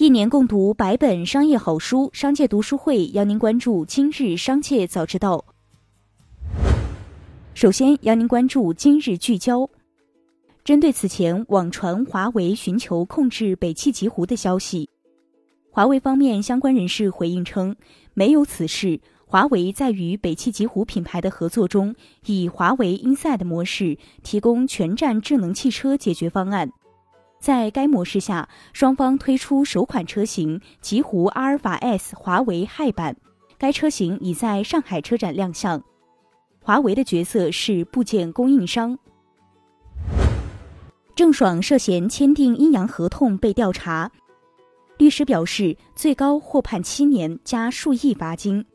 一年共读百本商业好书，商界读书会邀您关注今日商界早知道。首先，邀您关注今日聚焦。针对此前网传华为寻求控制北汽极狐的消息，华为方面相关人士回应称，没有此事。华为在与北汽极狐品牌的合作中，以华为 Inside 模式提供全站智能汽车解决方案。在该模式下，双方推出首款车型极狐阿尔法 S 华为 Hi 版，该车型已在上海车展亮相。华为的角色是部件供应商。郑爽涉嫌签订阴阳合同被调查，律师表示最高获判七年加数亿罚金。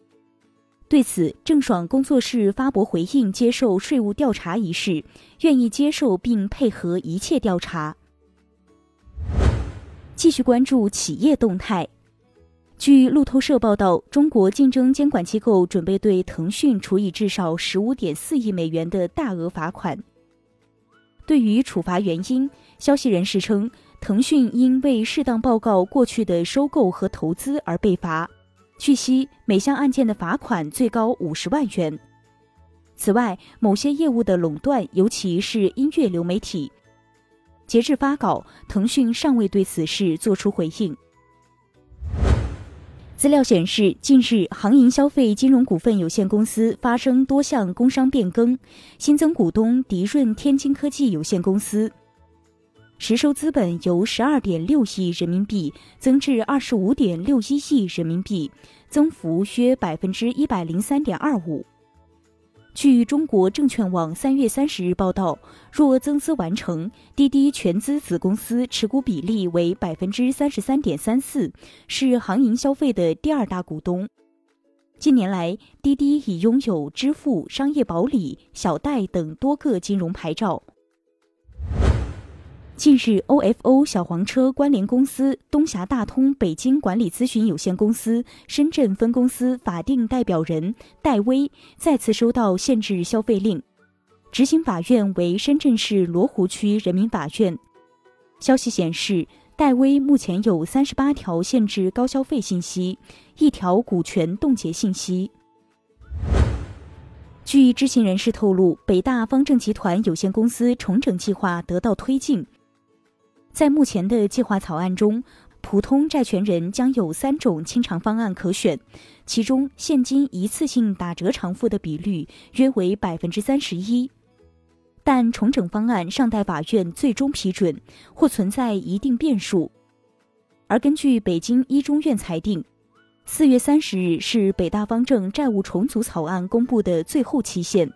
对此，郑爽工作室发博回应接受税务调查一事，愿意接受并配合一切调查。继续关注企业动态。据路透社报道，中国竞争监管机构准备对腾讯处以至少十五点四亿美元的大额罚款。对于处罚原因，消息人士称，腾讯因未适当报告过去的收购和投资而被罚。据悉，每项案件的罚款最高五十万元。此外，某些业务的垄断，尤其是音乐流媒体。截至发稿，腾讯尚未对此事作出回应。资料显示，近日，航银消费金融股份有限公司发生多项工商变更，新增股东迪润天津科技有限公司，实收资本由十二点六亿人民币增至二十五点六一亿人民币，增幅约百分之一百零三点二五。据中国证券网三月三十日报道，若增资完成，滴滴全资子公司持股比例为百分之三十三点三四，是航银消费的第二大股东。近年来，滴滴已拥有支付、商业保理、小贷等多个金融牌照。近日，OFO 小黄车关联公司东峡大通北京管理咨询有限公司深圳分公司法定代表人戴威再次收到限制消费令，执行法院为深圳市罗湖区人民法院。消息显示，戴威目前有三十八条限制高消费信息，一条股权冻结信息。据知情人士透露，北大方正集团有限公司重整计划得到推进。在目前的计划草案中，普通债权人将有三种清偿方案可选，其中现金一次性打折偿付的比率约为百分之三十一，但重整方案尚待法院最终批准，或存在一定变数。而根据北京一中院裁定，四月三十日是北大方正债务重组草案公布的最后期限。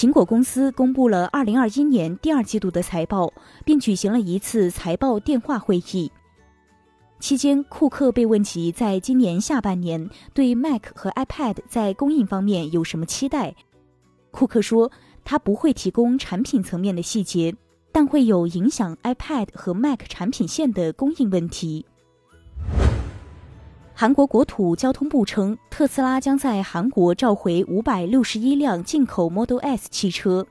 苹果公司公布了二零二一年第二季度的财报，并举行了一次财报电话会议。期间，库克被问及在今年下半年对 Mac 和 iPad 在供应方面有什么期待，库克说他不会提供产品层面的细节，但会有影响 iPad 和 Mac 产品线的供应问题。韩国国土交通部称，特斯拉将在韩国召回五百六十一辆进口 Model S 汽车，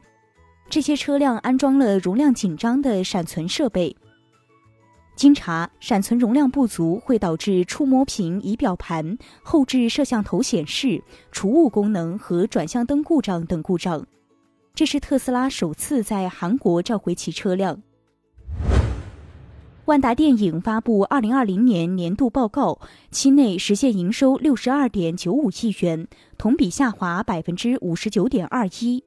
这些车辆安装了容量紧张的闪存设备。经查，闪存容量不足会导致触摸屏仪表盘、后置摄像头显示、储物功能和转向灯故障等故障。这是特斯拉首次在韩国召回其车辆。万达电影发布二零二零年年度报告，期内实现营收六十二点九五亿元，同比下滑百分之五十九点二一。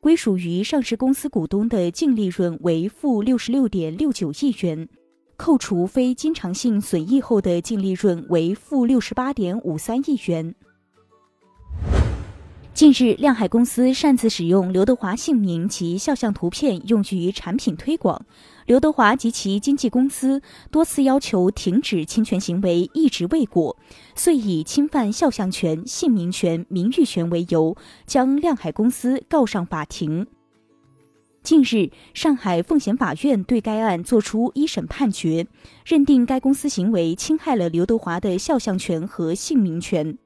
归属于上市公司股东的净利润为负六十六点六九亿元，扣除非经常性损益后的净利润为负六十八点五三亿元。近日，亮海公司擅自使用刘德华姓名及肖像图片用于产品推广。刘德华及其经纪公司多次要求停止侵权行为，一直未果，遂以侵犯肖像权、姓名权、名誉权为由，将亮海公司告上法庭。近日，上海奉贤法院对该案作出一审判决，认定该公司行为侵害了刘德华的肖像权和姓名权，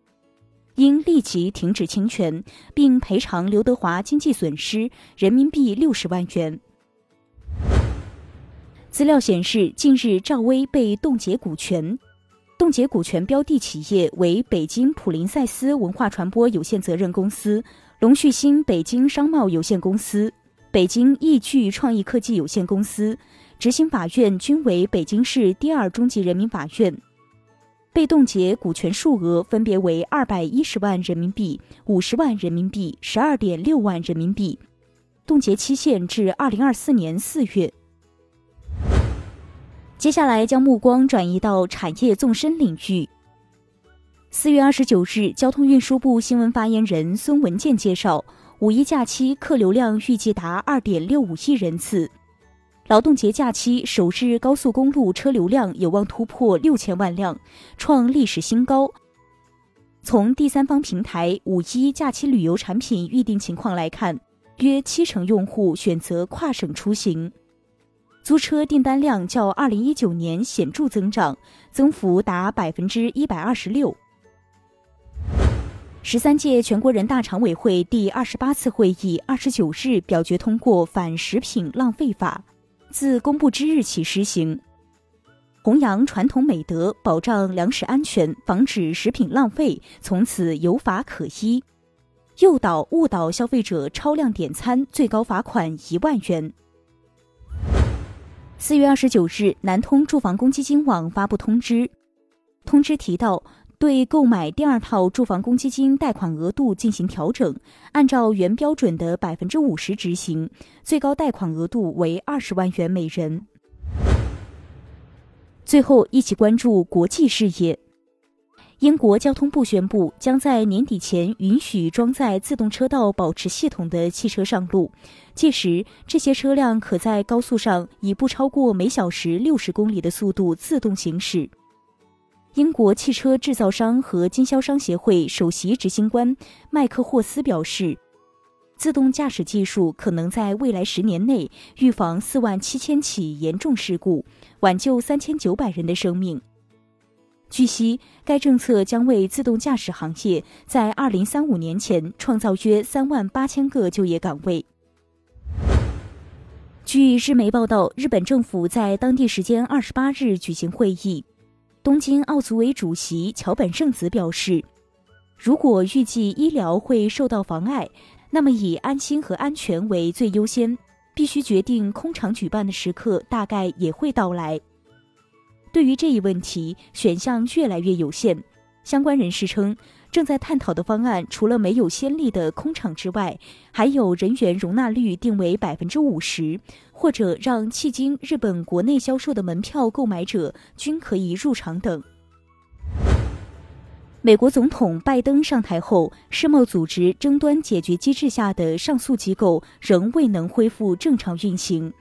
应立即停止侵权，并赔偿刘德华经济损失人民币六十万元。资料显示，近日赵薇被冻结股权，冻结股权标的企业为北京普林赛斯文化传播有限责任公司、龙旭新北京商贸有限公司、北京易聚创意科技有限公司，执行法院均为北京市第二中级人民法院。被冻结股权数额分别为二百一十万人民币、五十万人民币、十二点六万人民币，冻结期限至二零二四年四月。接下来将目光转移到产业纵深领域。四月二十九日，交通运输部新闻发言人孙文健介绍，五一假期客流量预计达二点六五亿人次，劳动节假期首日高速公路车流量有望突破六千万辆，创历史新高。从第三方平台五一假期旅游产品预订情况来看，约七成用户选择跨省出行。租车订单量较二零一九年显著增长，增幅达百分之一百二十六。十三届全国人大常委会第二十八次会议二十九日表决通过《反食品浪费法》，自公布之日起施行，弘扬传统美德，保障粮食安全，防止食品浪费，从此有法可依。诱导误导消费者超量点餐，最高罚款一万元。四月二十九日，南通住房公积金网发布通知，通知提到，对购买第二套住房公积金贷款额度进行调整，按照原标准的百分之五十执行，最高贷款额度为二十万元每人。最后，一起关注国际事业。英国交通部宣布，将在年底前允许装载自动车道保持系统的汽车上路，届时这些车辆可在高速上以不超过每小时六十公里的速度自动行驶。英国汽车制造商和经销商协会首席执行官麦克霍斯表示，自动驾驶技术可能在未来十年内预防四万七千起严重事故，挽救三千九百人的生命。据悉，该政策将为自动驾驶行业在二零三五年前创造约三万八千个就业岗位。据日媒报道，日本政府在当地时间二十八日举行会议，东京奥组委主席桥本圣子表示，如果预计医疗会受到妨碍，那么以安心和安全为最优先，必须决定空场举办的时刻大概也会到来。对于这一问题，选项越来越有限。相关人士称，正在探讨的方案除了没有先例的空场之外，还有人员容纳率定为百分之五十，或者让迄今日本国内销售的门票购买者均可以入场等。美国总统拜登上台后，世贸组织争端解决机制下的上诉机构仍未能恢复正常运行。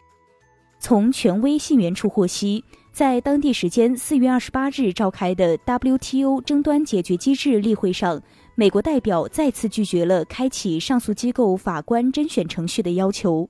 从权威信源处获悉。在当地时间四月二十八日召开的 WTO 争端解决机制例会上，美国代表再次拒绝了开启上诉机构法官甄选程序的要求。